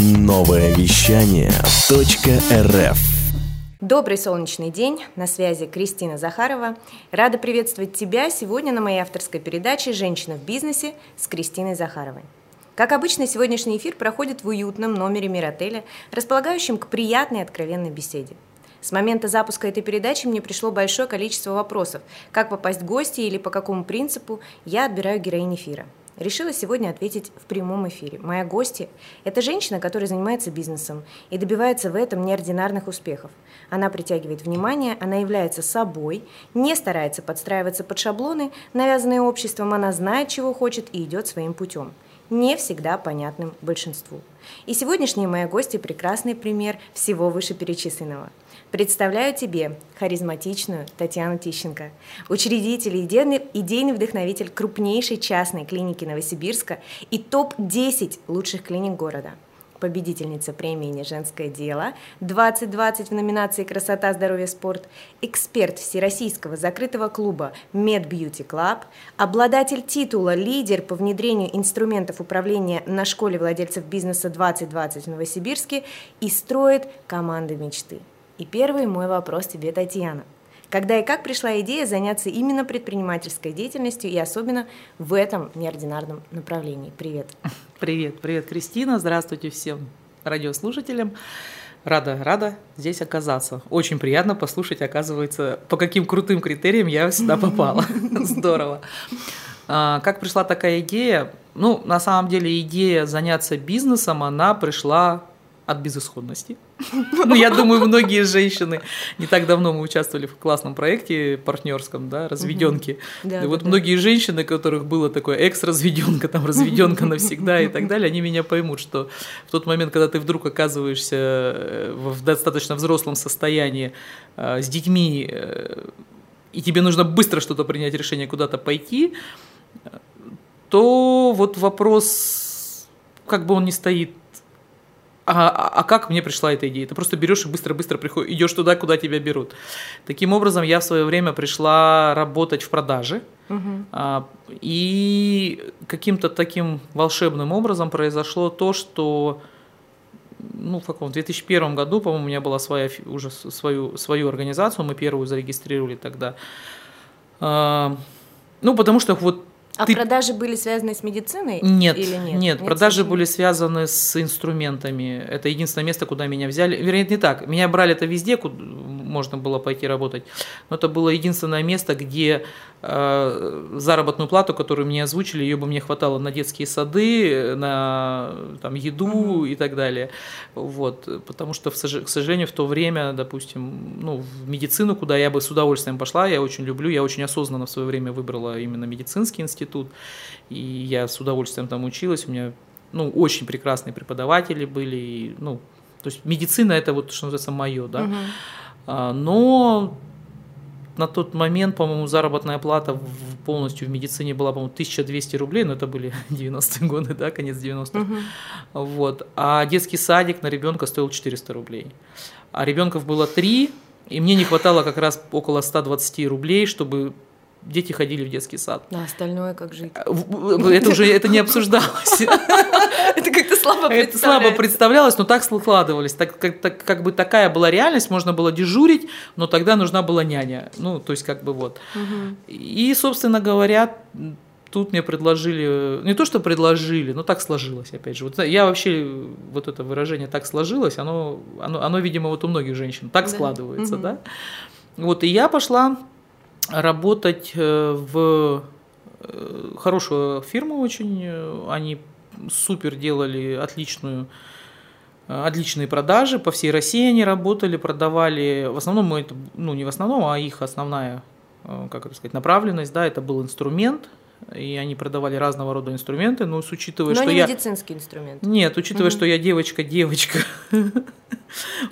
Новое вещание .рф Добрый солнечный день, на связи Кристина Захарова. Рада приветствовать тебя сегодня на моей авторской передаче «Женщина в бизнесе» с Кристиной Захаровой. Как обычно, сегодняшний эфир проходит в уютном номере Миротеля, располагающем к приятной и откровенной беседе. С момента запуска этой передачи мне пришло большое количество вопросов, как попасть в гости или по какому принципу я отбираю героинь эфира – решила сегодня ответить в прямом эфире. Моя гостья – это женщина, которая занимается бизнесом и добивается в этом неординарных успехов. Она притягивает внимание, она является собой, не старается подстраиваться под шаблоны, навязанные обществом, она знает, чего хочет и идет своим путем не всегда понятным большинству. И сегодняшняя моя гостья – прекрасный пример всего вышеперечисленного – Представляю тебе харизматичную Татьяну Тищенко, учредитель и идейный, вдохновитель крупнейшей частной клиники Новосибирска и топ-10 лучших клиник города победительница премии «Женское дело» 2020 в номинации «Красота, здоровье, спорт», эксперт Всероссийского закрытого клуба Med Beauty Club, обладатель титула «Лидер по внедрению инструментов управления на школе владельцев бизнеса 2020 в Новосибирске» и строит команды мечты. И первый мой вопрос тебе, Татьяна. Когда и как пришла идея заняться именно предпринимательской деятельностью и особенно в этом неординарном направлении? Привет. Привет, привет, Кристина. Здравствуйте всем радиослушателям. Рада, рада здесь оказаться. Очень приятно послушать, оказывается, по каким крутым критериям я сюда попала. Здорово. А, как пришла такая идея? Ну, на самом деле, идея заняться бизнесом, она пришла от безысходности. Ну, я думаю, многие женщины, не так давно мы участвовали в классном проекте партнерском, да, разведенки. Да, и вот многие женщины, которых было такое экс-разведенка, там разведенка навсегда и так далее, они меня поймут, что в тот момент, когда ты вдруг оказываешься э, в достаточно взрослом состоянии э, с детьми, э, и тебе нужно быстро что-то принять решение, куда-то пойти, то вот вопрос, как бы он ни стоит а, а как мне пришла эта идея? Ты просто берешь и быстро-быстро приходишь, идешь туда, куда тебя берут. Таким образом, я в свое время пришла работать в продаже. Угу. А, и каким-то таким волшебным образом произошло то, что ну, в каком 2001 году, по-моему, у меня была своя уже свою, свою организацию, мы первую зарегистрировали тогда. А, ну, потому что вот а ты... продажи были связаны с медициной? Нет, или нет? Нет, нет продажи были связаны с инструментами. Это единственное место, куда меня взяли. Вернее, не так. Меня брали это везде, куда можно было пойти работать. Но это было единственное место, где э, заработную плату, которую мне озвучили, ее бы мне хватало на детские сады, на там, еду и так далее. Вот. Потому что, к сожалению, в то время, допустим, ну, в медицину, куда я бы с удовольствием пошла, я очень люблю, я очень осознанно в свое время выбрала именно медицинский институт, и я с удовольствием там училась, у меня ну, очень прекрасные преподаватели были, и, ну, то есть медицина это вот, что называется, мое, да. Угу. А, но на тот момент, по-моему, заработная плата полностью в медицине была, по-моему, 1200 рублей, но это были 90-е годы, да, конец 90-х. Угу. Вот. А детский садик на ребенка стоил 400 рублей. А ребенков было три, и мне не хватало как раз около 120 рублей, чтобы дети ходили в детский сад. А остальное как жить? Это уже это не обсуждалось. Это как-то слабо Это слабо представлялось, но так складывались. Так, как, так, как бы такая была реальность, можно было дежурить, но тогда нужна была няня. Ну, то есть как бы вот. И, собственно говоря, тут мне предложили, не то что предложили, но так сложилось, опять же. Вот я вообще, вот это выражение «так сложилось», оно, оно, оно видимо, вот у многих женщин так да. складывается, угу. да. Вот, и я пошла работать э, в э, хорошую фирму очень, они супер делали отличную отличные продажи, по всей России они работали, продавали, в основном мы это, ну не в основном, а их основная, э, как это сказать, направленность, да, это был инструмент, и они продавали разного рода инструменты, но с учитывая, но что не я... медицинский инструмент. Нет, учитывая, угу. что я девочка-девочка,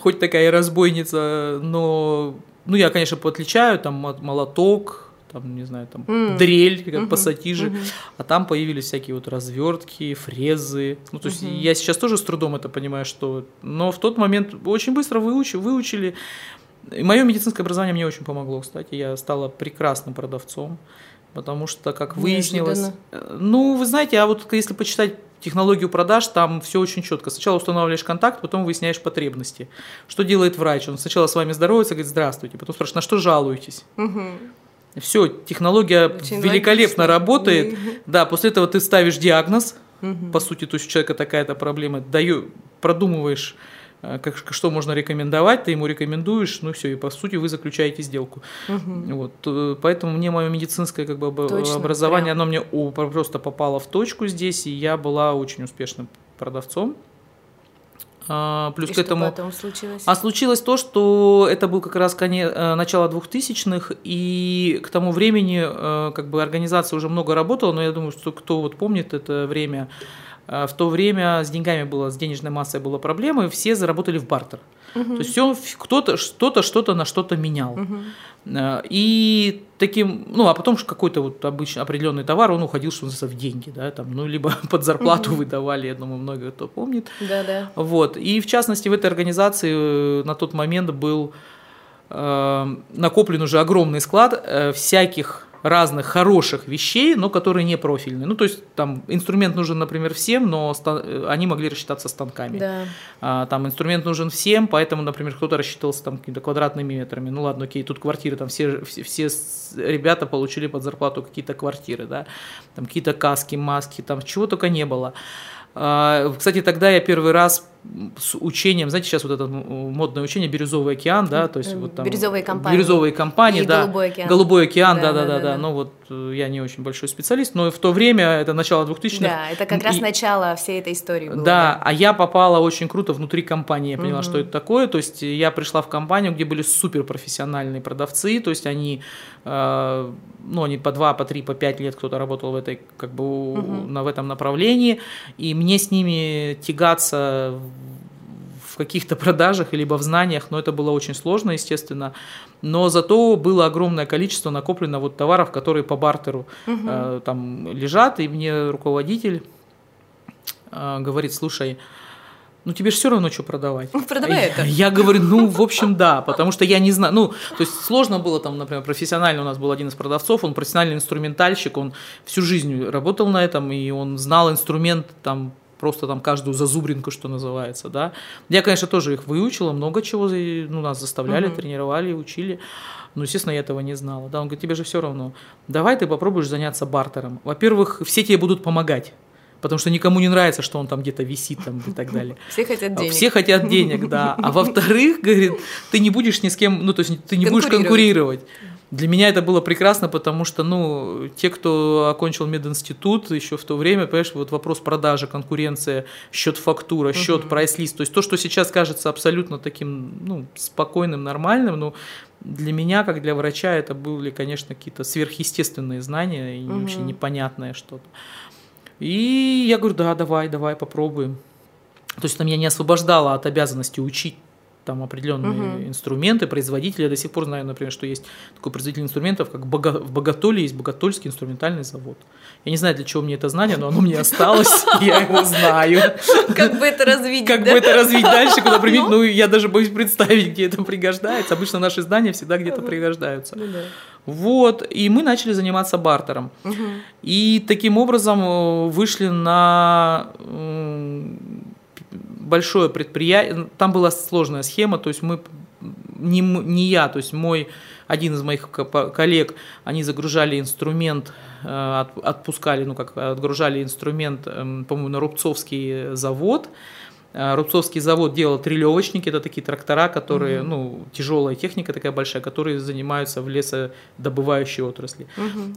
хоть такая разбойница, но ну, я, конечно, отличаю, там молоток, там, не знаю, там mm. дрель, как mm-hmm. пассатижи, mm-hmm. а там появились всякие вот развертки, фрезы. Ну, то есть mm-hmm. я сейчас тоже с трудом это понимаю, что... Но в тот момент очень быстро выуч... выучили. И мое медицинское образование мне очень помогло, кстати. Я стала прекрасным продавцом, потому что, как выяснилось... Неожиданно. Э, ну, вы знаете, а вот если почитать технологию продаж там все очень четко. Сначала устанавливаешь контакт, потом выясняешь потребности. Что делает врач? Он сначала с вами здоровается, говорит здравствуйте, потом спрашивает, на что жалуетесь? Угу. Все, технология Очень великолепно логично. работает. Мгм. Да, после этого ты ставишь диагноз, Мгм. по сути, то есть у человека такая-то проблема, даю, продумываешь, как, что можно рекомендовать, ты ему рекомендуешь, ну все, и по сути вы заключаете сделку. Мгм. Вот, э, поэтому мне мое медицинское как бы, Точно, образование, прям. оно мне просто попало в точку здесь, и я была очень успешным продавцом. А, плюс И к что этому... потом случилось? А случилось то, что это был как раз коне, э, начало 2000-х, и к тому времени э, как бы организация уже много работала, но я думаю, что кто вот помнит это время, э, в то время с деньгами было, с денежной массой была проблема, и все заработали в бартер. То есть все, кто-то что-то что-то на что-то менял. Э, И таким, ну, а потом же какой-то вот обычно определенный товар, он уходил, что называется, в деньги, да, там, ну, либо под зарплату выдавали, я думаю, много кто помнит. Да-да. Вот. И в частности в этой организации э, на тот момент был э, накоплен уже огромный склад э, всяких разных хороших вещей, но которые не профильные. Ну, то есть там инструмент нужен, например, всем, но э, они могли рассчитаться станками. Да. А, там инструмент нужен всем, поэтому, например, кто-то рассчитывался там какими-то квадратными метрами. Ну ладно, окей, тут квартиры, там все, все, все ребята получили под зарплату какие-то квартиры, да, там какие-то каски, маски, там чего только не было. А, Кстати, тогда я первый раз с учением, знаете, сейчас вот это модное учение «Бирюзовый океан», да, то есть вот там... Бирюзовые компании. Бирюзовые компании, И да. «Голубой океан». «Голубой океан», Да, да, да-да-да. да, да. Ну вот э, я не очень большой специалист, но в то время, это начало 2000-х. Да, это как раз и- начало всей этой истории было. да, а я попала очень круто внутри компании, я поняла, что это такое. То есть я пришла в компанию, где были суперпрофессиональные продавцы, то есть они, э, ну, они по два, по три, по пять лет кто-то работал в этой, как бы, у- на, в этом направлении, и мне с ними тягаться в каких-то продажах либо в знаниях, но это было очень сложно, естественно. Но зато было огромное количество накоплено вот товаров, которые по бартеру э, там лежат, и мне руководитель э, говорит, слушай, ну тебе же все равно что продавать. Продавай Я- это. Я говорю, ну, в общем, да, потому что я не знаю, ну, то есть сложно было там, например, профессионально у нас был один из продавцов, он профессиональный инструментальщик, он всю жизнь работал на этом, и он знал инструмент там просто там каждую зазубринку, что называется, да. Я, конечно, тоже их выучила, много чего ну, нас заставляли, тренировали, учили. Но, естественно, я этого не знала. Да, он говорит, тебе же все равно. Давай ты попробуешь заняться бартером. Во-первых, все тебе будут помогать, потому что никому не нравится, что он там где-то висит там и так далее. Все хотят А денег. Все хотят денег, да. А во-вторых, говорит, ты не будешь ни с кем, ну, то есть ты не будешь Конкурировать. Для меня это было прекрасно, потому что, ну, те, кто окончил мединститут еще в то время, понимаешь, вот вопрос продажи, конкуренция, счет фактура, счет прайс-лист, то есть то, что сейчас кажется абсолютно таким, ну, спокойным, нормальным, ну, для меня, как для врача, это были, конечно, какие-то сверхъестественные знания и вообще непонятное что-то. И я говорю, да, давай, давай, попробуем. То есть она меня не освобождала от обязанности учить там определенные инструменты, производители. Я до сих пор знаю, например, что есть такой производитель инструментов, как Бога- в Боготоле есть Боготольский инструментальный завод. Я не знаю, для чего мне это знание, но оно мне осталось, я его знаю. Как бы это развить, Как бы это развить дальше, куда применить, ну, я даже боюсь представить, где это пригождается. Обычно наши знания всегда где-то пригождаются. Вот, и мы начали заниматься бартером. И таким образом э, вышли на большое предприятие. Там была сложная схема, то есть мы не, не я, то есть мой один из моих коллег, они загружали инструмент, э, от- отпускали, ну как отгружали инструмент, эм, по-моему, на Рубцовский завод. Рубцовский завод делал трелевочники, это такие трактора, которые, ну, тяжелая техника такая большая, которые занимаются в лесодобывающей отрасли.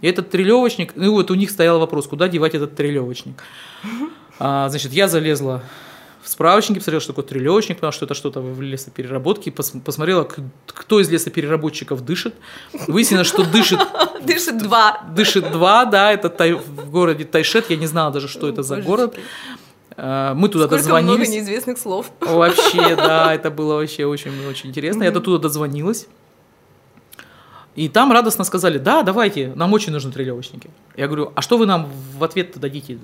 И этот трелевочник, ну вот у них стоял вопрос, куда девать этот трелевочник. А, значит, я залезла в справочники, посмотрела, что такое трелевочник, поняла, что это что-то в лесопереработке, пос- посмотрела, кто из лесопереработчиков дышит. Выяснилось, что дышит, Дышит два. дышит два, да, это в городе Тайшет, я не знала даже, что это за город. А, Мы туда Сколько много дозвонились. неизвестных слов. Вообще, да, это было вообще очень-очень интересно. Я до туда дозвонилась. И там радостно сказали, да, давайте, нам очень нужны трелевочники. Я говорю, а что вы нам в ответ дадите?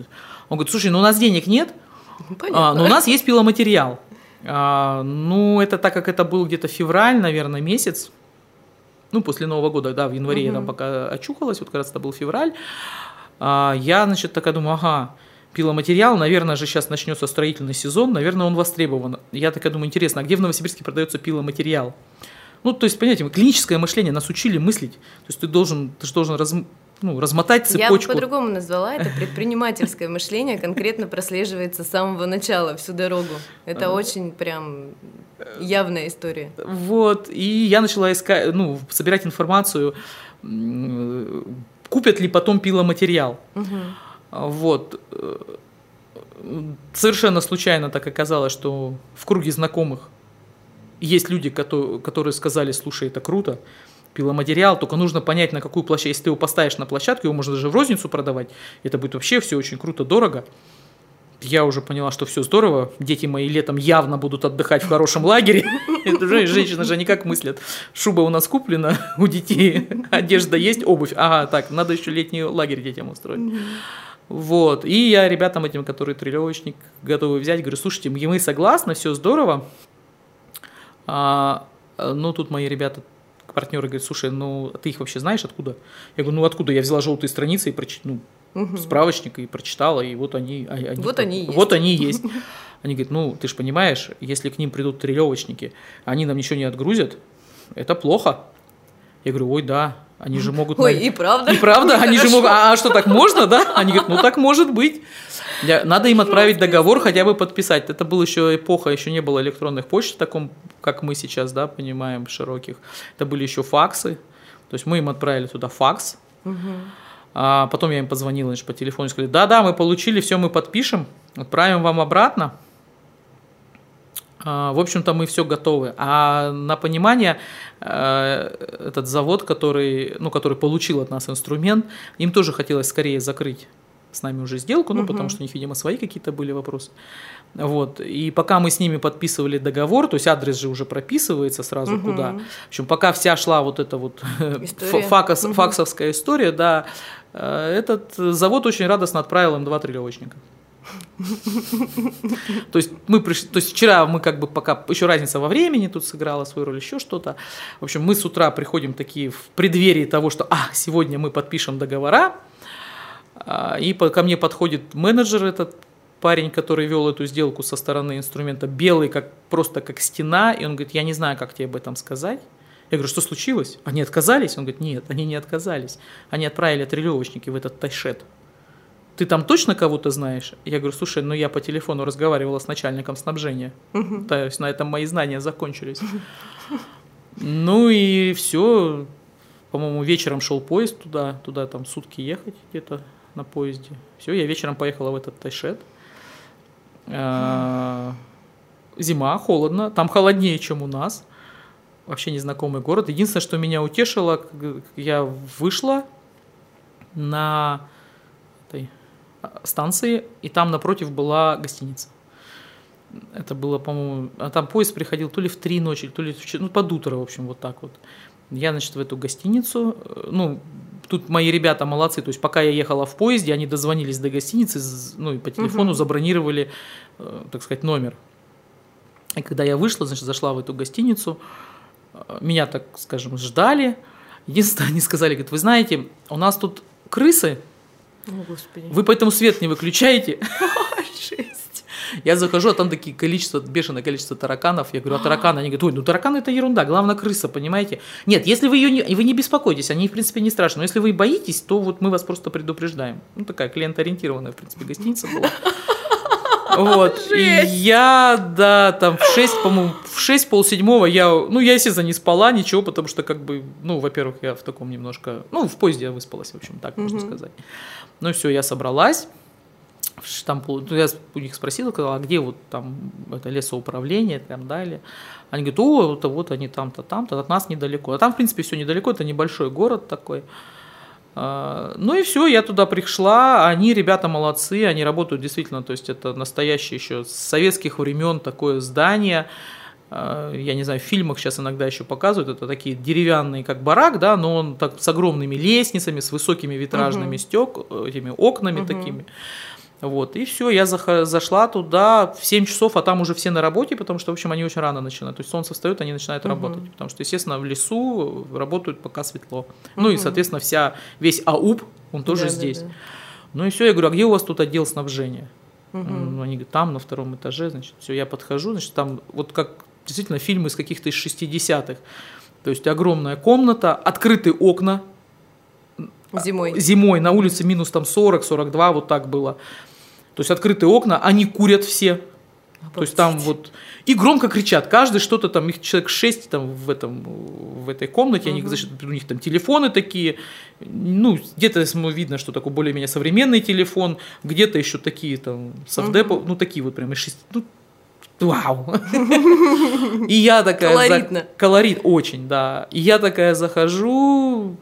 Он говорит, слушай, ну у нас денег нет, Ну, а, но у нас есть пиломатериал. А, ну, это так как это был где-то февраль, наверное, месяц. Ну, после Нового года, да, в январе я там пока очухалась, вот как раз это был февраль. А, я, значит, такая думаю, ага, пиломатериал, наверное же сейчас начнется строительный сезон, наверное, он востребован. Я так думаю, интересно, а где в Новосибирске продается пиломатериал? Ну, то есть, понимаете, клиническое мышление нас учили мыслить. То есть ты должен, ты же должен раз, ну, размотать цепочку. Я бы по-другому назвала это предпринимательское мышление, конкретно прослеживается с самого начала, всю дорогу. Это очень прям явная история. Вот, и я начала искать, ну, собирать информацию, купят ли потом пиломатериал. Угу. Вот. Совершенно случайно так оказалось, что в круге знакомых есть люди, которые сказали, слушай, это круто, пиломатериал, только нужно понять, на какую площадку, если ты его поставишь на площадку, его можно даже в розницу продавать, это будет вообще все очень круто, дорого. Я уже поняла, что все здорово, дети мои летом явно будут отдыхать в хорошем лагере. Женщины же никак мыслят. Шуба у нас куплена у детей, одежда есть, обувь. Ага, так, надо еще летний лагерь детям устроить. Вот. И я ребятам этим, которые тренировочник, готовы взять, говорю, слушайте, мы согласны, все здорово. А, ну, тут мои ребята партнеры говорят, слушай, ну ты их вообще знаешь откуда? Я говорю, ну откуда? Я взяла желтые страницы и прочитала, ну, угу. справочник и прочитала, и вот они, а, они вот они есть. Вот они есть. Они говорят, ну ты же понимаешь, если к ним придут тренировочники, они нам ничего не отгрузят, это плохо. Я говорю, ой, да, они же могут... Ой, и правда. И правда, они же могут... А, что, так можно, да? Они говорят, ну так может быть. Надо им отправить договор, хотя бы подписать. Это была еще эпоха, еще не было электронных почт в таком, как мы сейчас, да, понимаем, широких. Это были еще факсы. То есть мы им отправили туда факс. А потом я им позвонила значит, по телефону и сказали, да-да, мы получили, все мы подпишем, отправим вам обратно. А, в общем-то, мы все готовы. А на понимание, э, этот завод, который, ну, который получил от нас инструмент, им тоже хотелось скорее закрыть с нами уже сделку, ну, угу. потому что у них, видимо, свои какие-то были вопросы. Вот. И пока мы с ними подписывали договор, то есть адрес же уже прописывается сразу угу. куда. В общем, пока вся шла вот эта вот факос, угу. факсовская история, да, э, этот завод очень радостно отправил им два трелевочника. То есть мы пришли, то есть вчера мы как бы пока еще разница во времени тут сыграла свою роль, еще что-то. В общем, мы с утра приходим такие в преддверии того, что а сегодня мы подпишем договора, а, и ко мне подходит менеджер этот парень, который вел эту сделку со стороны инструмента, белый как просто как стена, и он говорит, я не знаю, как тебе об этом сказать. Я говорю, что случилось? Они отказались? Он говорит, нет, они не отказались. Они отправили трелевочники в этот тайшет ты там точно кого-то знаешь? Я говорю, слушай, ну я по телефону разговаривала с начальником снабжения. Угу. То есть на этом мои знания закончились. Ну и все. По-моему, вечером шел поезд туда, туда там сутки ехать где-то на поезде. Все, я вечером поехала в этот Тайшет. А, зима, холодно, там холоднее, чем у нас. Вообще незнакомый город. Единственное, что меня утешило, я вышла на этой станции, и там напротив была гостиница. Это было, по-моему, а там поезд приходил то ли в три ночи, то ли в, ну, под утро, в общем, вот так вот. Я, значит, в эту гостиницу, э, ну, тут мои ребята молодцы, то есть пока я ехала в поезде, они дозвонились до гостиницы, ну, и по телефону угу. забронировали, э, так сказать, номер. И когда я вышла, значит, зашла в эту гостиницу, э, меня, так скажем, ждали. Единственное, они сказали, говорят, вы знаете, у нас тут крысы, о, Господи. Вы поэтому свет не выключаете. Я захожу, а там такие количество, бешеное количество тараканов. Я говорю, а тараканы? Они говорят, ой, ну тараканы это ерунда, главное крыса, понимаете? Нет, если вы ее не, вы не беспокойтесь, они в принципе не страшны. Но если вы боитесь, то вот мы вас просто предупреждаем. Ну такая клиентоориентированная, в принципе, гостиница была. Вот. И я, да, там в 6, по-моему, в 6 полседьмого я, ну, я, естественно, не спала, ничего, потому что, как бы, ну, во-первых, я в таком немножко, ну, в поезде я выспалась, в общем, так можно сказать. Ну, все, я собралась, там, ну, я у них спросила, сказала, а где вот там это лесоуправление и так далее. Они говорят, о, вот, вот они там-то, там-то, от нас недалеко. А там, в принципе, все недалеко, это небольшой город такой. А, ну и все, я туда пришла, они, ребята, молодцы, они работают действительно, то есть это настоящее еще с советских времен такое здание, а, я не знаю, в фильмах сейчас иногда еще показывают, это такие деревянные, как барак, да, но он так с огромными лестницами, с высокими витражными угу. стек, этими окнами угу. такими. Вот, и все, я зашла туда в 7 часов, а там уже все на работе, потому что, в общем, они очень рано начинают. То есть солнце встает, они начинают угу. работать. Потому что, естественно, в лесу работают пока светло. Угу. Ну и, соответственно, вся, весь АУП, он тоже да, здесь. Да, да. Ну и все, я говорю, а где у вас тут отдел снабжения? Угу. Они говорят, там на втором этаже, значит, все, я подхожу, значит, там вот как действительно фильмы из каких-то из 60-х. То есть огромная комната, открытые окна. Зимой. Зимой на улице минус там 40-42, вот так было. То есть открытые окна, они курят все. То есть там вот и громко кричат, каждый что-то там, их человек шесть там в этом в этой комнате, угу. они, значит, у них там телефоны такие, ну где-то видно, что такой более-менее современный телефон, где-то еще такие там совдепо, угу. ну такие вот прям из шести, ну Вау! И я такая... Колоритно. За... Колорит, очень, да. И я такая захожу,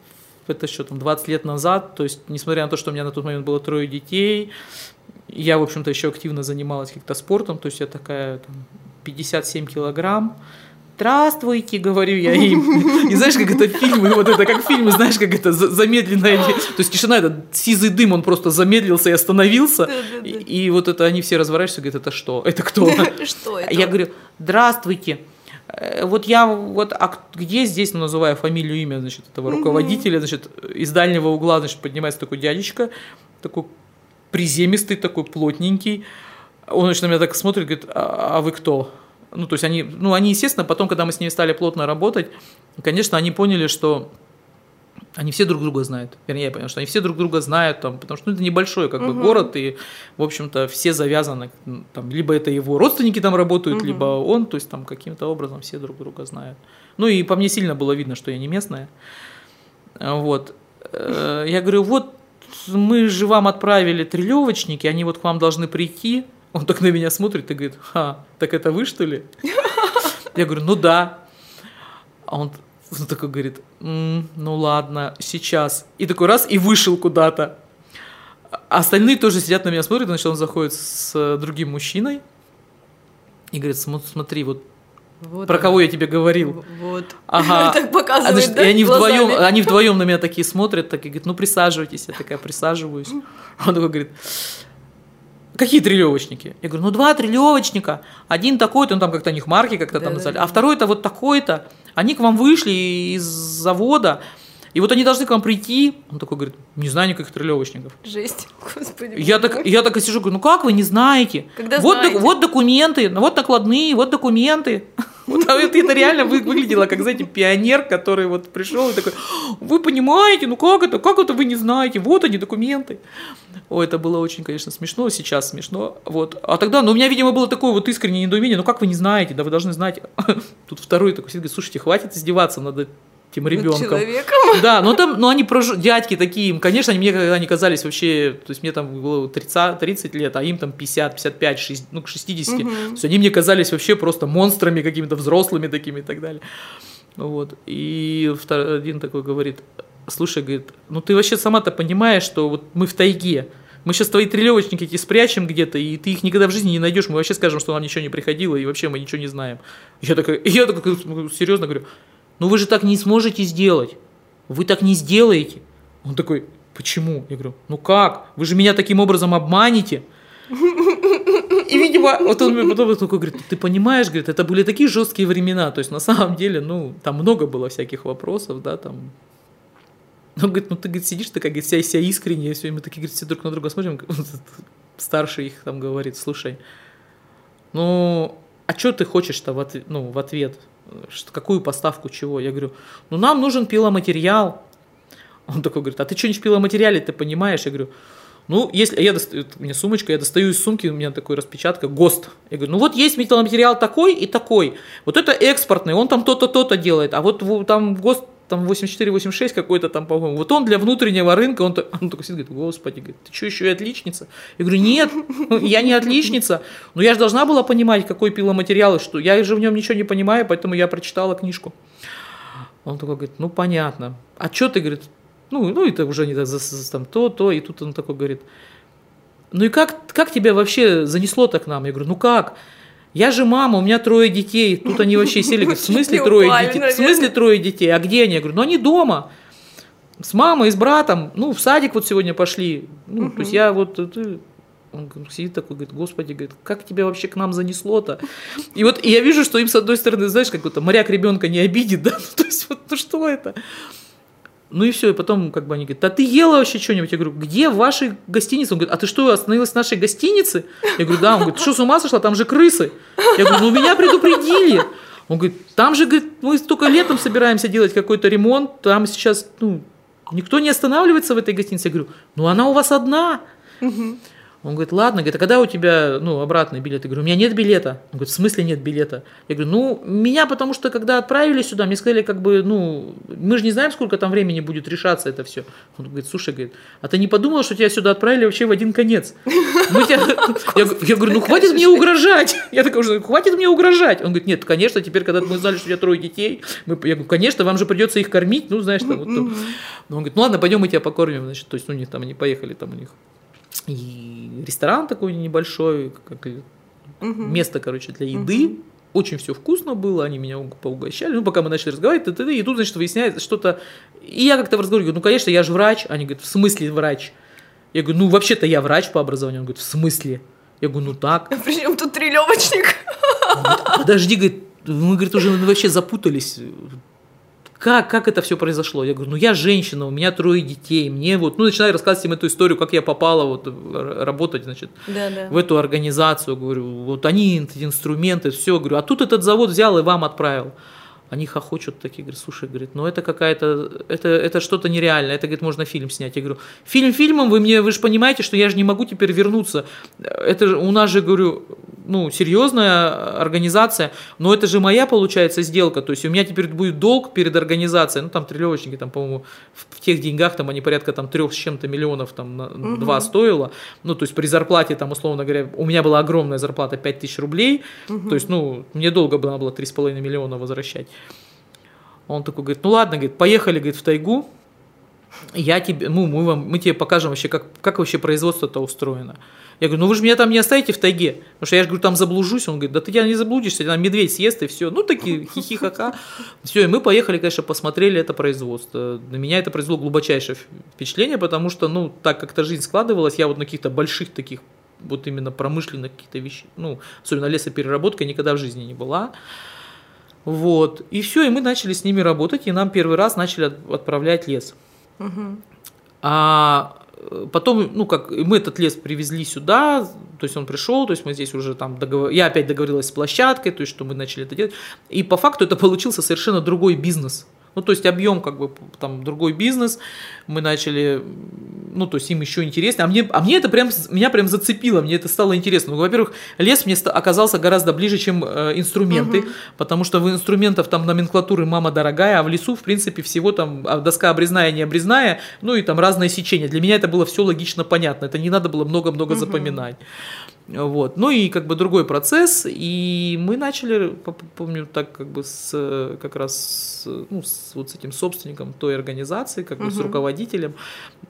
это что там, 20 лет назад, то есть, несмотря на то, что у меня на тот момент было трое детей, я, в общем-то, еще активно занималась как-то спортом, то есть я такая там, 57 килограмм, Здравствуйте, говорю я им. И знаешь, как это фильмы, вот это как фильмы, знаешь, как это замедленное. То есть тишина, этот сизый дым, он просто замедлился и остановился. И, и вот это они все разворачиваются и говорят, это что? Это кто? Что это? Я говорю, здравствуйте. Э, вот я вот, а где здесь, ну, называю фамилию, имя, значит, этого руководителя, значит, из дальнего угла, значит, поднимается такой дядечка, такой приземистый, такой плотненький. Он, значит, на меня так смотрит, говорит, а, а вы кто? Ну, то есть они, ну, они, естественно, потом, когда мы с ними стали плотно работать, конечно, они поняли, что они все друг друга знают. Вернее, я понял, что они все друг друга знают, там, потому что ну, это небольшой как угу. бы город, и, в общем-то, все завязаны, там, либо это его родственники там работают, угу. либо он, то есть там каким-то образом все друг друга знают. Ну и по мне сильно было видно, что я не местная. Вот. Э, я говорю, вот мы же вам отправили трелевочники, они вот к вам должны прийти. Он так на меня смотрит и говорит, ха, так это вы что ли? Я говорю, ну да. А он, он такой говорит, М, ну ладно, сейчас. И такой раз и вышел куда-то. А остальные тоже сидят на меня смотрят, значит, он заходит с другим мужчиной и говорит, смотри, вот вот про он. кого я тебе говорил. Вот. Ага. так показывает, а, значит, да, и они вдвоем, они вдвоем на меня такие смотрят, так и говорят, ну присаживайтесь. Я такая присаживаюсь. Он такой говорит, Какие трелевочники? Я говорю, ну два трелевочника. Один такой-то, он там как-то у них марки как-то да, там назвали, да, а второй-то вот такой-то. Они к вам вышли из завода, и вот они должны к вам прийти. Он такой говорит, не знаю никаких трелевочников. Жесть, господи. Я так, я так и сижу, говорю, ну как вы не знаете? Когда вот, знаете? вот документы, вот накладные, вот документы. Вот а это, это реально выглядело, как, знаете, пионер, который вот пришел и такой, вы понимаете, ну как это, как это вы не знаете, вот они документы. О, это было очень, конечно, смешно, сейчас смешно. Вот. А тогда, ну, у меня, видимо, было такое вот искреннее недоумение, ну как вы не знаете, да вы должны знать. Тут второй такой сидит, говорит, слушайте, хватит издеваться над этим ребенком. Человеком. Да, но там, ну они прож... дядьки такие, им, конечно, они мне когда они казались вообще, то есть мне там было 30, 30 лет, а им там 50, 55, 60, ну к 60. Угу. То есть они мне казались вообще просто монстрами какими-то взрослыми такими и так далее. Вот. И один такой говорит, слушай, говорит, ну ты вообще сама-то понимаешь, что вот мы в тайге, мы сейчас твои трелевочники эти спрячем где-то, и ты их никогда в жизни не найдешь, мы вообще скажем, что нам ничего не приходило, и вообще мы ничего не знаем. Я такой, я такой серьезно говорю, ну вы же так не сможете сделать. Вы так не сделаете. Он такой, почему? Я говорю, ну как? Вы же меня таким образом обманете. И, видимо, вот он мне потом такой говорит, ты понимаешь, говорит, это были такие жесткие времена, то есть на самом деле, ну, там много было всяких вопросов, да, там. Он говорит, ну ты, говорит, сидишь такая, говорит, вся, вся искренняя, все, мы такие, говорит, все друг на друга смотрим, старший их там говорит, слушай, ну, а что ты хочешь-то в ответ, ну, в ответ? Что, какую поставку чего. Я говорю, ну нам нужен пиломатериал. Он такой говорит, а ты что-нибудь в пиломатериале ты понимаешь? Я говорю, ну, если я достаю, у меня сумочка, я достаю из сумки, у меня такой распечатка, ГОСТ. Я говорю, ну вот есть металломатериал такой и такой. Вот это экспортный, он там то-то, то-то делает. А вот там ГОСТ там 84-86 какой-то там, по-моему. Вот он для внутреннего рынка, он, он такой сидит, говорит, господи, говорит, ты что, еще и отличница? Я говорю, нет, я не отличница, но я же должна была понимать, какой пиломатериал и что. Я же в нем ничего не понимаю, поэтому я прочитала книжку. Он такой говорит, ну понятно. А что ты, говорит, ну, ну это уже не там то, то, и тут он такой говорит, ну и как, как тебя вообще занесло-то к нам? Я говорю, ну как? Я же мама, у меня трое детей. Тут они вообще сели, говорят, в смысле трое детей? В смысле трое детей? А где они? Я говорю, ну они дома. С мамой, с братом. Ну, в садик вот сегодня пошли. Ну, то есть я вот... Ты... Он сидит такой, говорит, господи, говорит, как тебя вообще к нам занесло-то? И вот и я вижу, что им, с одной стороны, знаешь, как будто моряк ребенка не обидит, да? Ну, то есть вот, ну что это? Ну и все, и потом как бы они говорят, да ты ела вообще что-нибудь? Я говорю, где ваши гостиницы? Он говорит, а ты что, остановилась в нашей гостинице? Я говорю, да. Он говорит, что с ума сошла, там же крысы. Я говорю, ну меня предупредили. Он говорит, там же, говорит, мы только летом собираемся делать какой-то ремонт, там сейчас, ну, никто не останавливается в этой гостинице. Я говорю, ну она у вас одна. Он говорит, ладно, говорит, а когда у тебя, ну, обратный билет? Я говорю, у меня нет билета. Он говорит, в смысле нет билета? Я говорю, ну, меня потому что, когда отправили сюда, мне сказали, как бы, ну, мы же не знаем, сколько там времени будет решаться это все. Он говорит, слушай, говорит, а ты не подумал, что тебя сюда отправили вообще в один конец? Я, говорю, ну, хватит мне угрожать. Я такой уже, хватит мне угрожать. Он говорит, нет, конечно, теперь, когда мы знали, что у тебя трое детей, я говорю, конечно, вам же придется их кормить, ну, знаешь, там, вот. Он говорит, ну, ладно, пойдем мы тебя покормим, значит, то есть, ну, у них там, они поехали там у них и ресторан такой небольшой, как угу. место, короче, для еды. Угу. Очень все вкусно было, они меня поугощали. Ну, пока мы начали разговаривать, т -т -т, и тут, значит, выясняется что-то. И я как-то в разговоре говорю, ну, конечно, я же врач. Они говорят, в смысле врач? Я говорю, ну, вообще-то я врач по образованию. Он говорит, в смысле? Я говорю, ну так. Причем тут трелевочник? Подожди, говорит, мы, говорит, уже вообще запутались как, как это все произошло? Я говорю, ну я женщина, у меня трое детей, мне вот, ну начинаю рассказывать им эту историю, как я попала вот работать, значит, да, да. в эту организацию, говорю, вот они, инструменты, все, говорю, а тут этот завод взял и вам отправил. Они хохочут такие, говорят, слушай, говорит, ну это какая-то, это, это что-то нереальное, это, говорит, можно фильм снять. Я говорю, фильм фильмом, вы мне, вы же понимаете, что я же не могу теперь вернуться. Это же, у нас же, говорю, ну, серьезная организация, но это же моя, получается, сделка, то есть у меня теперь будет долг перед организацией, ну, там трелевочники, там, по-моему, в, тех деньгах, там, они порядка, там, трех с чем-то миллионов, там, угу. два стоило, ну, то есть при зарплате, там, условно говоря, у меня была огромная зарплата, 5 тысяч рублей, угу. то есть, ну, мне долго было, было 3,5 миллиона возвращать. Он такой говорит, ну ладно, говорит, поехали, говорит, в тайгу, я тебе, ну, мы, вам, мы тебе покажем вообще, как, как вообще производство-то устроено. Я говорю, ну вы же меня там не оставите в тайге, потому что я же говорю, там заблужусь. Он говорит, да ты я не заблудишься, там медведь съест и все. Ну такие хихихаха. Все, и мы поехали, конечно, посмотрели это производство. На меня это произвело глубочайшее впечатление, потому что, ну, так как-то жизнь складывалась, я вот на каких-то больших таких вот именно промышленных каких-то вещей, ну, особенно лесопереработка, никогда в жизни не была. Вот. И все, и мы начали с ними работать, и нам первый раз начали отправлять лес. Угу. А э, потом, ну как, мы этот лес привезли сюда, то есть он пришел, то есть мы здесь уже там договор... я опять договорилась с площадкой, то есть что мы начали это делать. И по факту это получился совершенно другой бизнес. Ну, то есть объем как бы там другой бизнес, мы начали, ну, то есть им еще интереснее, а мне, а мне это прям, меня прям зацепило, мне это стало интересно. Ну, во-первых, лес мне оказался гораздо ближе, чем э, инструменты, угу. потому что в инструментах там номенклатуры мама дорогая, а в лесу, в принципе, всего там а доска обрезная, не обрезная, ну, и там разное сечение. Для меня это было все логично понятно, это не надо было много-много угу. запоминать. Вот. Ну и как бы другой процесс, и мы начали, помню, так как бы с, как раз ну, с вот с этим собственником той организации, как бы uh-huh. с руководителем,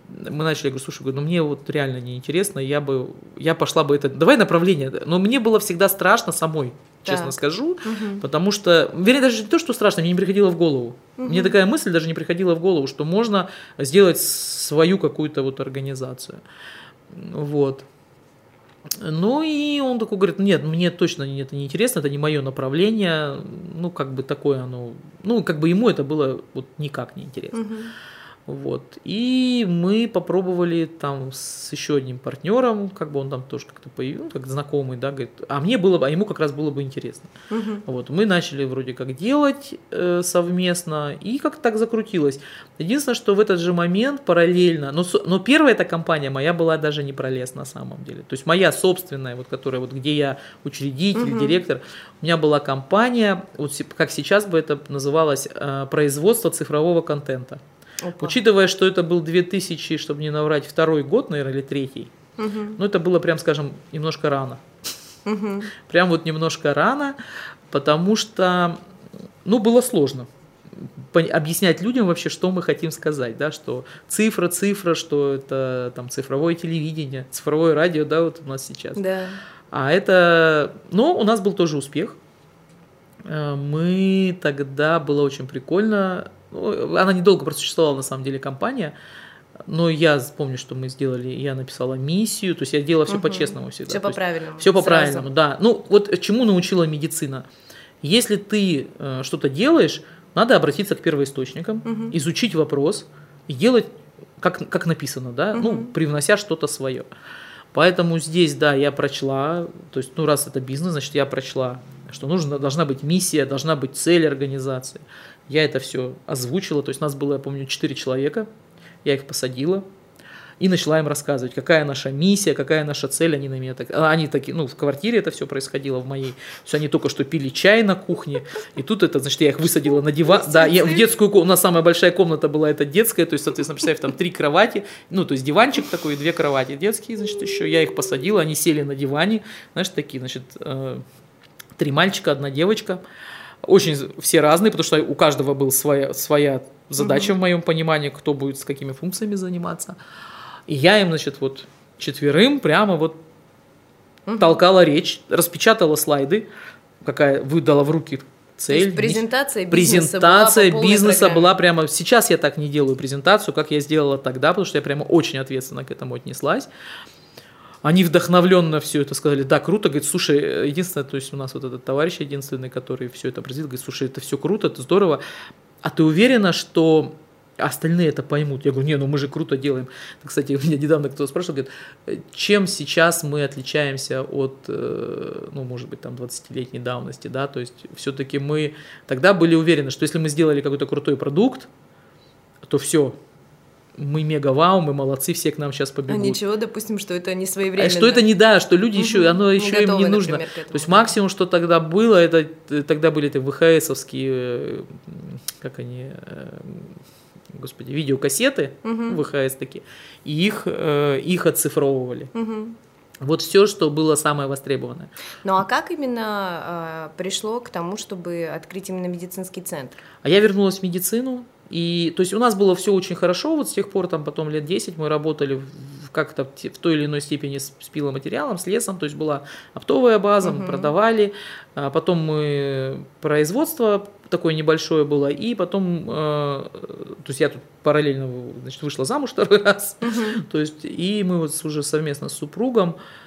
мы начали, я говорю, слушай, говорю, ну мне вот реально неинтересно, я бы, я пошла бы это, давай направление, но мне было всегда страшно самой, честно так. скажу, угу. потому что, вернее, даже не то, что страшно, мне не приходило в голову. Угу. Мне такая мысль даже не приходила в голову, что можно сделать свою какую-то вот организацию. Вот. Ну и он такой говорит, нет, мне точно это не интересно, это не мое направление, ну как бы такое оно, ну как бы ему это было вот никак не интересно. Угу. Вот. И мы попробовали там с еще одним партнером, как бы он там тоже как-то появился, как знакомый, да, говорит, а мне было бы, а ему как раз было бы интересно. Угу. Вот. Мы начали вроде как делать э, совместно, и как так закрутилось. Единственное, что в этот же момент параллельно, но, но первая эта компания моя была даже не про лес на самом деле. То есть моя собственная, вот которая вот где я учредитель, угу. директор, у меня была компания, вот как сейчас бы это называлось, э, производство цифрового контента. Опа. Учитывая, что это был 2000, чтобы не наврать, второй год, наверное, или третий, угу. ну это было, прям скажем, немножко рано. Угу. Прям вот немножко рано, потому что, ну, было сложно объяснять людям вообще, что мы хотим сказать, да, что цифра, цифра, что это там цифровое телевидение, цифровое радио, да, вот у нас сейчас. Да. А это, ну, у нас был тоже успех. Э, мы тогда было очень прикольно ну, она недолго просуществовала, на самом деле, компания. Но я помню, что мы сделали, я написала миссию, то есть я делала все угу. по-честному всегда. Все по-правильному. Все по-правильному, да. Ну, вот чему научила медицина? Если ты э, что-то делаешь, надо обратиться к первоисточникам, угу. изучить вопрос, и делать, как, как написано, да, угу. ну, привнося что-то свое. Поэтому здесь, да, я прочла, то есть, ну, раз это бизнес, значит, я прочла, что нужно, должна быть миссия, должна быть цель организации. Я это все озвучила, то есть, нас было, я помню, 4 человека, я их посадила, и начала им рассказывать, какая наша миссия, какая наша цель, они на меня так, а, они такие, ну, в квартире это все происходило в моей, то есть они только что пили чай на кухне, и тут это, значит, я их высадила на диван, да, я в детскую комнату, у нас самая большая комната была это детская, то есть, соответственно, представь, там три кровати, ну, то есть диванчик такой, две кровати детские, значит, еще, я их посадила, они сели на диване, знаешь, такие, значит, э, три мальчика, одна девочка, очень все разные, потому что у каждого была своя, своя задача угу. в моем понимании, кто будет с какими функциями заниматься. И я им, значит, вот четверым прямо вот угу. толкала речь, распечатала слайды, какая выдала в руки цель. То презентация бизнеса, презентация была, бизнеса была прямо... Сейчас я так не делаю презентацию, как я сделала тогда, потому что я прямо очень ответственно к этому отнеслась. Они вдохновленно все это сказали, да, круто, говорит, слушай, единственное, то есть у нас вот этот товарищ единственный, который все это произвел, говорит, слушай, это все круто, это здорово, а ты уверена, что остальные это поймут. Я говорю, не, ну мы же круто делаем. Кстати, меня недавно кто-то спрашивал, говорит, чем сейчас мы отличаемся от, э, ну, может быть, там, 20-летней давности, да, то есть все-таки мы тогда были уверены, что если мы сделали какой-то крутой продукт, то все, мы мега вау, мы молодцы, все к нам сейчас побегут. А ничего, допустим, что это не своевременно. А что это не да, что люди угу. еще, оно еще не готовы, им не нужно. Например, То есть максимум, что тогда было, это тогда были эти ВХСовские, э, как они, господи, видеокассеты, угу. ВХС такие, и их, э, их оцифровывали. Угу. Вот все, что было самое востребованное. Ну а как именно э, пришло к тому, чтобы открыть именно медицинский центр? А я вернулась в медицину, и то есть у нас было все очень хорошо, вот с тех пор, там потом лет 10 мы работали как-то в той или иной степени с, с пиломатериалом, с лесом, то есть была оптовая база, угу. мы продавали, а потом мы производство такое небольшое было, и потом, э, то есть я тут параллельно значит, вышла замуж второй раз, угу. то есть и мы вот уже совместно с супругом э,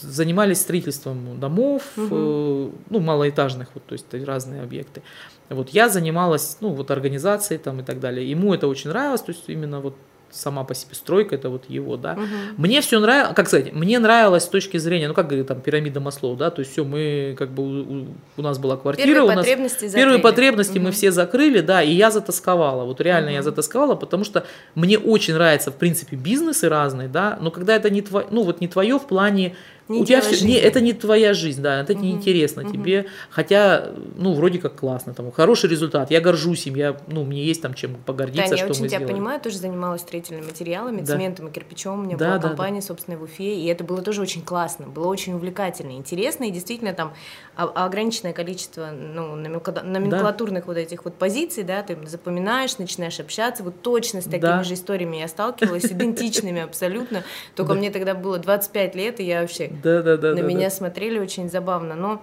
занимались строительством домов, угу. э, ну, малоэтажных, вот, то есть разные объекты. Вот я занималась, ну, вот организацией там и так далее. Ему это очень нравилось, то есть именно вот сама по себе стройка, это вот его, да. Угу. Мне все нравилось, как сказать, мне нравилось с точки зрения, ну как говорит там пирамида Маслоу, да, то есть все, мы как бы у, у нас была квартира, первые у нас потребности первые потребности угу. мы все закрыли, да, и я затасковала, вот реально угу. я затасковала, потому что мне очень нравится в принципе бизнесы разные, да, но когда это не твое, ну вот не твое в плане не у тебя все, не, это не твоя жизнь, да, это угу. неинтересно угу. тебе, хотя, ну, вроде как классно, там, хороший результат, я горжусь им, я, ну, мне есть там чем погордиться, Таня, что я очень мы тебя сделали. понимаю, тоже занималась строительными материалами, да. цементом и кирпичом, у меня да, была да, компания, да. собственно, в Уфе, и это было тоже очень классно, было очень увлекательно, интересно, и действительно там ограниченное количество, ну, номенклатурных да. вот этих вот позиций, да, ты запоминаешь, начинаешь общаться, вот точно с такими да. же историями я сталкивалась, идентичными абсолютно, только мне тогда было 25 лет, и я вообще да, да, да, на да, меня да. смотрели очень забавно. Но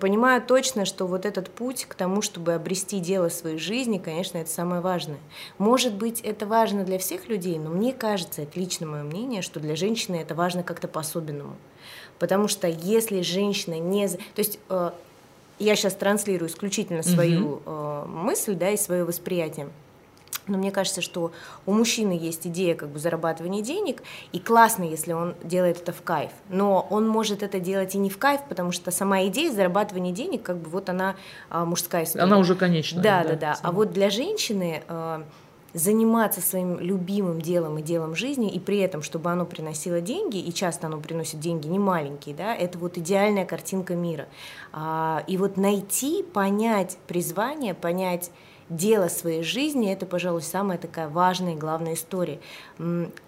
понимаю точно, что вот этот путь к тому, чтобы обрести дело своей жизни, конечно, это самое важное. Может быть, это важно для всех людей, но мне кажется, это лично мое мнение, что для женщины это важно как-то по-особенному. Потому что если женщина не... То есть э, я сейчас транслирую исключительно свою э, мысль, да, и свое восприятие. Но мне кажется, что у мужчины есть идея как бы зарабатывания денег, и классно, если он делает это в кайф. Но он может это делать и не в кайф, потому что сама идея зарабатывания денег, как бы вот она а, мужская история. Она уже конечная. Да, да, да. да. А вот для женщины а, заниматься своим любимым делом и делом жизни, и при этом, чтобы оно приносило деньги, и часто оно приносит деньги не маленькие, да, это вот идеальная картинка мира. А, и вот найти, понять призвание, понять дело своей жизни, это, пожалуй, самая такая важная и главная история.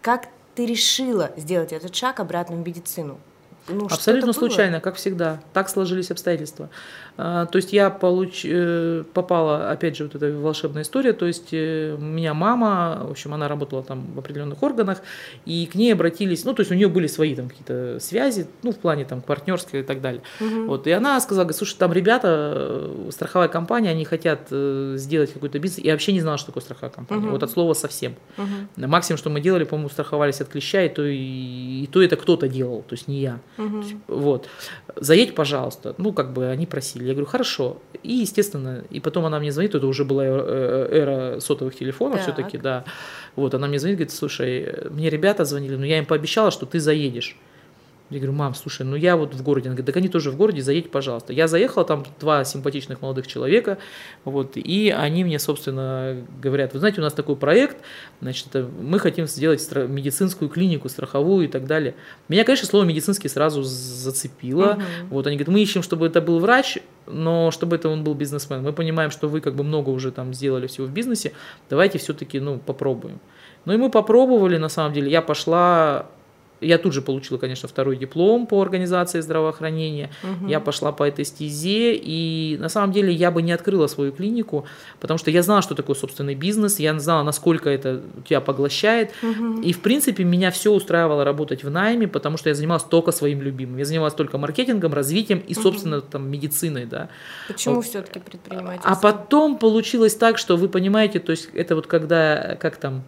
Как ты решила сделать этот шаг обратно в медицину? Ну, Абсолютно случайно, как всегда. Так сложились обстоятельства. А, то есть я получ... Э, попала, опять же, вот эта волшебная история, то есть э, у меня мама, в общем, она работала там в определенных органах, и к ней обратились, ну, то есть у нее были свои там какие-то связи, ну, в плане там партнерской и так далее. Угу. Вот, и она сказала, слушай, там ребята, э, страховая компания, они хотят сделать какой-то бизнес, я вообще не знала, что такое страховая компания, угу. вот от слова совсем. Угу. Максимум, что мы делали, по-моему, страховались от клеща, и то, и, и то это кто-то делал, то есть не я. Угу. Вот. Заедь, пожалуйста. Ну, как бы они просили. Я говорю, хорошо. И, естественно, и потом она мне звонит, это уже была э, эра сотовых телефонов все-таки, да. Вот, она мне звонит, говорит, слушай, мне ребята звонили, но я им пообещала, что ты заедешь. Я говорю, мам, слушай, ну я вот в городе. Она говорит, так они тоже в городе, заедь, пожалуйста. Я заехала, там два симпатичных молодых человека, вот, и они мне, собственно, говорят, вы знаете, у нас такой проект, значит, мы хотим сделать медицинскую клинику, страховую и так далее. Меня, конечно, слово медицинский сразу зацепило. Угу. Вот, они говорят, мы ищем, чтобы это был врач, но чтобы это он был бизнесмен. Мы понимаем, что вы как бы много уже там сделали всего в бизнесе, давайте все-таки, ну, попробуем. Ну и мы попробовали, на самом деле, я пошла я тут же получила, конечно, второй диплом по организации здравоохранения. Угу. Я пошла по этой стезе, и на самом деле я бы не открыла свою клинику, потому что я знала, что такое собственный бизнес, я знала, насколько это тебя поглощает. Угу. И, в принципе, меня все устраивало работать в найме, потому что я занималась только своим любимым. Я занималась только маркетингом, развитием и, собственно, угу. там, медициной. Да. Почему вот. все-таки предпринимательство? А потом получилось так, что вы понимаете, то есть это вот когда, как там,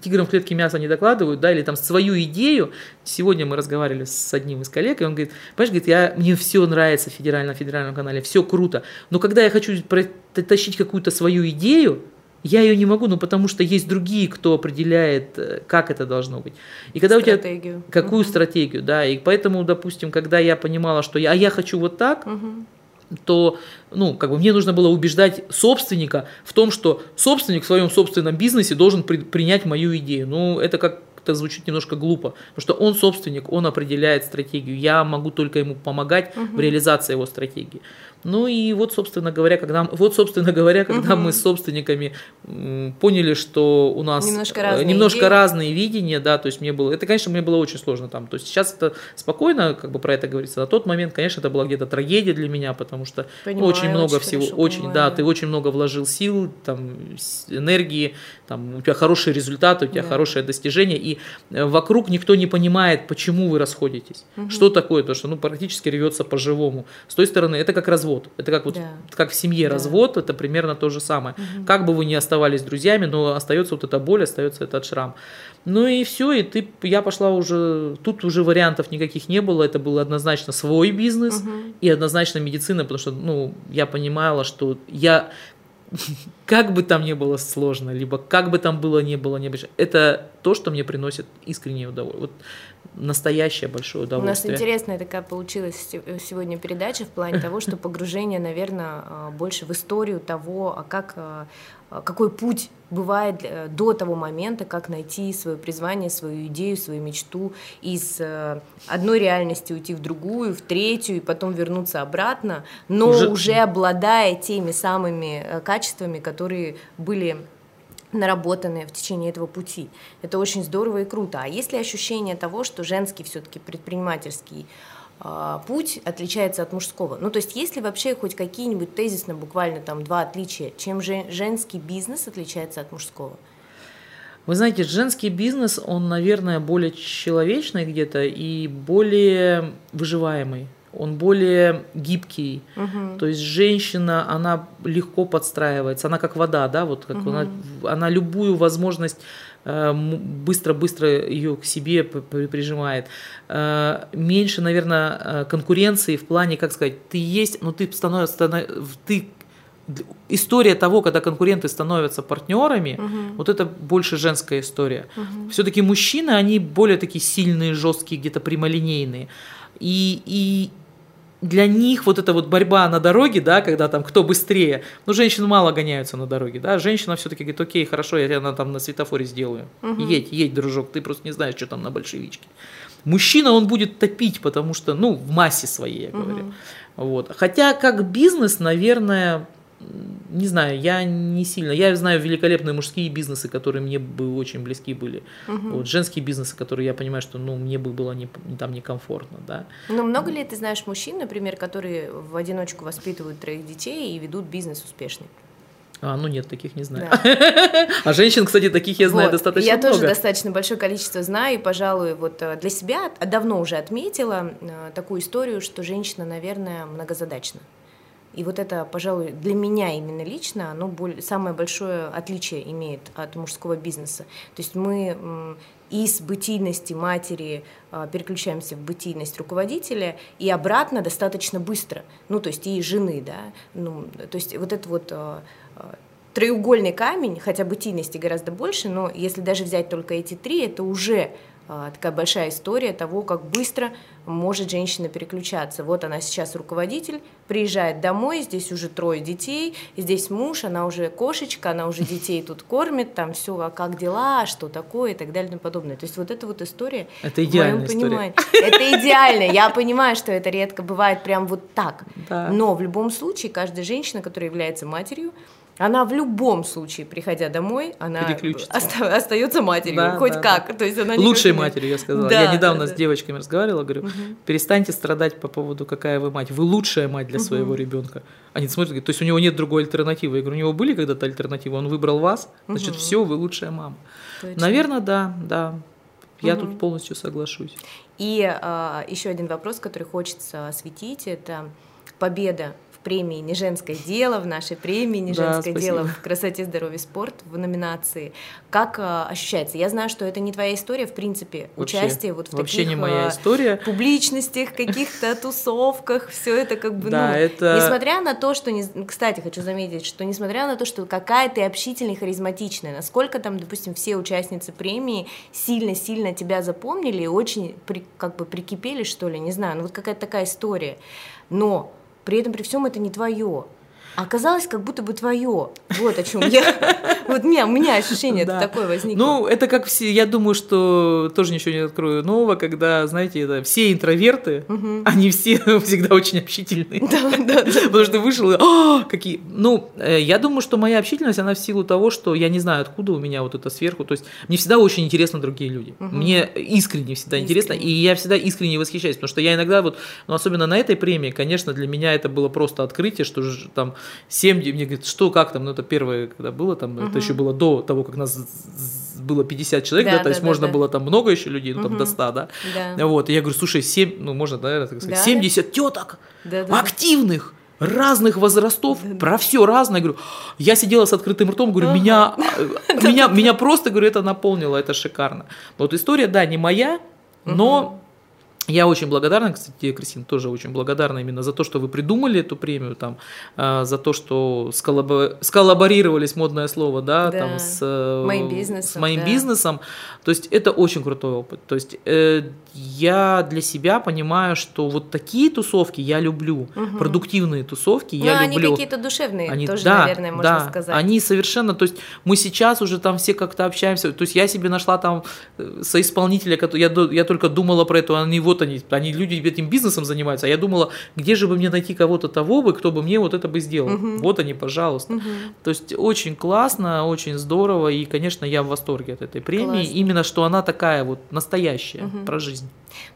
тиграм в клетке мяса не докладывают, да, или там свою идею. Сегодня мы разговаривали с одним из коллег, и он говорит, понимаешь, говорит, я, мне все нравится в федеральном, федеральном канале, все круто, но когда я хочу тащить какую-то свою идею, я ее не могу, ну потому что есть другие, кто определяет, э, как это должно быть. И когда стратегию. у тебя какую угу. стратегию, да, и поэтому, допустим, когда я понимала, что я, а я хочу вот так, угу то ну, как бы мне нужно было убеждать собственника в том, что собственник в своем собственном бизнесе должен при, принять мою идею. Ну, это как это звучит немножко глупо, потому что он собственник, он определяет стратегию, я могу только ему помогать угу. в реализации его стратегии. Ну и вот, собственно говоря, когда, вот, собственно говоря, когда угу. мы с собственниками поняли, что у нас немножко, э, разные, немножко разные видения, да, то есть мне было, это, конечно, мне было очень сложно там, то есть сейчас это спокойно, как бы про это говорится, на тот момент, конечно, это была где-то трагедия для меня, потому что понимаю, очень много очень всего, очень, понимаю. да, ты очень много вложил сил, там, энергии, там, у тебя хорошие результаты, у тебя да. хорошее достижение, и э, вокруг никто не понимает, почему вы расходитесь, угу. что такое то, что, ну, практически рвется по-живому. С той стороны, это как развод развод. Это как вот да. как в семье да. развод, это примерно то же самое. Угу. Как бы вы ни оставались друзьями, но остается вот эта боль, остается этот шрам. Ну и все, и ты, я пошла уже, тут уже вариантов никаких не было, это был однозначно свой бизнес угу. и однозначно медицина, потому что, ну, я понимала, что я, как бы там ни было сложно, либо как бы там было не было необычно, это то, что мне приносит искреннее удовольствие. Вот настоящее большое удовольствие. У нас интересная такая получилась сегодня передача в плане того, что погружение, наверное, а, больше в историю того, а как, а, какой путь бывает э, до того момента, как найти свое призвание, свою идею, свою мечту, из э, одной реальности уйти в другую, в третью, и потом вернуться обратно, но уже, уже обладая теми самыми э, качествами, которые были наработанные в течение этого пути. Это очень здорово и круто. А есть ли ощущение того, что женский все-таки предпринимательский э, путь отличается от мужского? Ну, то есть есть ли вообще хоть какие-нибудь тезисно, буквально там два отличия, чем же женский бизнес отличается от мужского? Вы знаете, женский бизнес, он, наверное, более человечный где-то и более выживаемый он более гибкий. Угу. То есть женщина, она легко подстраивается, она как вода, да, вот как угу. она, она любую возможность быстро-быстро ее к себе прижимает. Э, меньше, наверное, э, конкуренции в плане, как сказать, ты есть, но ты становишься, ты история того, когда конкуренты становятся партнерами, угу. вот это больше женская история. Угу. Все-таки мужчины, они более такие сильные, жесткие, где-то прямолинейные. И, и для них вот эта вот борьба на дороге, да, когда там кто быстрее, ну, женщины мало гоняются на дороге, да, женщина все-таки говорит, окей, хорошо, я тебя там на светофоре сделаю, угу. едь, едь, дружок, ты просто не знаешь, что там на большевичке. Мужчина, он будет топить, потому что, ну, в массе своей, я говорю. Угу. Вот. Хотя как бизнес, наверное, не знаю, я не сильно. Я знаю великолепные мужские бизнесы, которые мне бы очень близки были. Угу. Вот женские бизнесы, которые я понимаю, что ну, мне бы было не, там некомфортно. Да. Но много ли ты знаешь мужчин, например, которые в одиночку воспитывают троих детей и ведут бизнес успешный? А, ну нет, таких не знаю. Да. а женщин, кстати, таких я знаю вот. достаточно я много. Я тоже достаточно большое количество знаю, и, пожалуй, вот э, для себя давно уже отметила э, такую историю, что женщина, наверное, многозадачна. И вот это, пожалуй, для меня именно лично, оно самое большое отличие имеет от мужского бизнеса. То есть мы из бытийности матери а, переключаемся в бытийность руководителя и обратно достаточно быстро. Ну, то есть и жены, да. Ну, то есть вот это вот а, а, треугольный камень, хотя бытийности гораздо больше, но если даже взять только эти три, это уже такая большая история того, как быстро может женщина переключаться. Вот она сейчас руководитель, приезжает домой, здесь уже трое детей, здесь муж, она уже кошечка, она уже детей тут кормит, там все, а как дела, что такое и так далее и тому подобное. То есть вот эта вот история, это идеальная история. это идеально. Я понимаю, что это редко бывает прям вот так, да. но в любом случае каждая женщина, которая является матерью, она в любом случае, приходя домой, она оста- остается матерью, да, хоть да, как. Да. То есть она Лучшей не... матерью, я сказала. Да, я недавно да, да. с девочками разговаривала, говорю, угу. перестаньте страдать по поводу, какая вы мать. Вы лучшая мать для угу. своего ребенка. Они смотрят, говорят, то есть у него нет другой альтернативы. Я говорю, у него были когда-то альтернативы, он выбрал вас, значит, угу. все, вы лучшая мама. Точно. Наверное, да, да. Я угу. тут полностью соглашусь. И э, еще один вопрос, который хочется осветить, это победа премии «Не женское дело», в нашей премии «Не женское да, дело» в красоте, здоровье, спорт в номинации. Как э, ощущается? Я знаю, что это не твоя история, в принципе, вообще, участие вот в вообще таких не моя история. публичностях, каких-то тусовках, все это как бы, да, ну, это... несмотря на то, что, не, кстати, хочу заметить, что несмотря на то, что какая ты общительная, харизматичная, насколько там, допустим, все участницы премии сильно-сильно тебя запомнили и очень при, как бы прикипели, что ли, не знаю, ну вот какая-то такая история. Но при этом при всем это не твое. Оказалось, как будто бы твое. Вот о чем я. Вот у меня, у меня ощущение да. такое возникло. Ну, это как все, я думаю, что тоже ничего не открою нового, когда, знаете, это все интроверты, угу. они все всегда очень общительные. Да, да, да. Потому что вышел, а, какие. Ну, э, я думаю, что моя общительность, она в силу того, что я не знаю, откуда у меня вот это сверху. То есть мне всегда очень интересны другие люди. Угу. Мне искренне всегда искренне. интересно, и я всегда искренне восхищаюсь, потому что я иногда вот, ну, особенно на этой премии, конечно, для меня это было просто открытие, что же там 7, мне говорят, что, как там, ну это первое, когда было там, угу. это еще было до того, как нас было 50 человек, да, да то есть да, можно да. было там много еще людей, ну там угу. до 100, да? да. Вот, и я говорю, слушай, 7, ну можно, наверное, так сказать, да, 70 теток да, да, активных, разных возрастов, да, про все разное. Говорю, я сидела с открытым ртом, говорю, ага. меня, меня, меня просто, говорю, это наполнило, это шикарно. Вот история, да, не моя, но я очень благодарна, кстати, Кристина, тоже очень благодарна именно за то, что вы придумали эту премию, там, э, за то, что сколлабо... сколлаборировались, модное слово, да, да. там, с э, моим бизнесом. С моим да. бизнесом. То есть это очень крутой опыт. То есть э, я для себя понимаю, что вот такие тусовки я люблю, угу. продуктивные тусовки Но я они люблю. они какие-то душевные, они, тоже, да, наверное, можно да, сказать. Они совершенно, то есть мы сейчас уже там все как-то общаемся, то есть я себе нашла там э, соисполнителя, я, я только думала про это, они вот вот они, они люди этим бизнесом занимаются, а я думала, где же бы мне найти кого-то того бы, кто бы мне вот это бы сделал. Угу. Вот они, пожалуйста. Угу. То есть очень классно, очень здорово, и, конечно, я в восторге от этой премии, Классно. именно что она такая вот настоящая угу. про жизнь.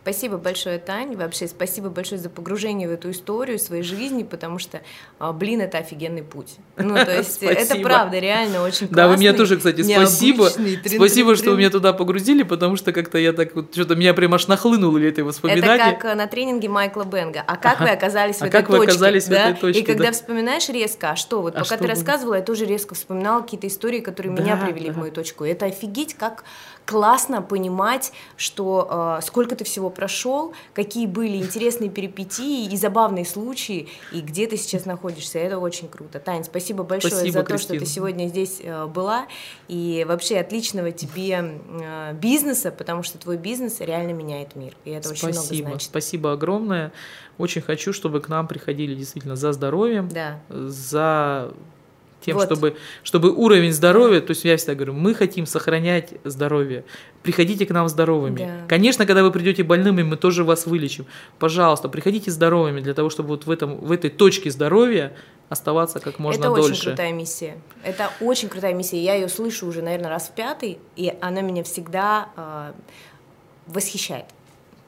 Спасибо большое, Тань. Вообще спасибо большое за погружение в эту историю своей жизни, потому что, а, блин, это офигенный путь. Ну, то есть это правда, реально очень классно. Да, вы меня тоже, кстати, спасибо. Спасибо, что вы меня туда погрузили, потому что как-то я так вот, что-то меня прям аж нахлынули эти воспоминания. Это как э, на тренинге Майкла Бенга. А как вы оказались в а этой точке? как вы оказались в этой точке, И когда вспоминаешь резко, а что? Вот а пока ты рассказывала, я тоже резко вспоминала какие-то истории, которые меня привели в мою точку. Это офигеть, как классно понимать, что э, сколько ты всего прошел, какие были интересные перипетии и забавные случаи, и где ты сейчас находишься. Это очень круто. Тань, спасибо большое спасибо, за то, Кристина. что ты сегодня здесь э, была. И вообще отличного тебе э, бизнеса, потому что твой бизнес реально меняет мир. И это спасибо, очень много значит. Спасибо огромное. Очень хочу, чтобы к нам приходили действительно за здоровьем, да. за тем, вот. чтобы, чтобы уровень здоровья, то есть я всегда говорю, мы хотим сохранять здоровье, приходите к нам здоровыми. Да. Конечно, когда вы придете больными, мы тоже вас вылечим. Пожалуйста, приходите здоровыми для того, чтобы вот в, этом, в этой точке здоровья оставаться как можно Это дольше. Это очень крутая миссия. Это очень крутая миссия. Я ее слышу уже, наверное, раз в пятый, и она меня всегда э, восхищает.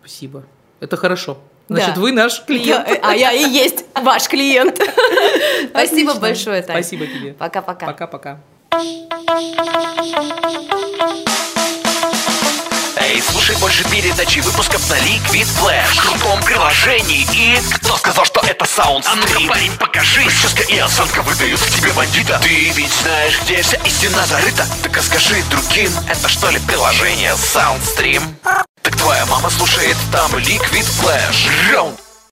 Спасибо. Это хорошо. Значит, да. вы наш клиент. А я и есть ваш клиент. Спасибо большое, Таня. Спасибо тебе. Пока-пока. Пока-пока. Эй, слушай больше больше передач и выпусков на Liquid Flash В крутом приложении и... Кто сказал, что это саунд А ну-ка, парень, покажи Прическа и осанка выдают в тебе бандита Ты ведь знаешь, где вся истина зарыта Так а скажи другим, это что ли приложение Soundstream? Твоя мама слушает там Liquid Flash. Раунд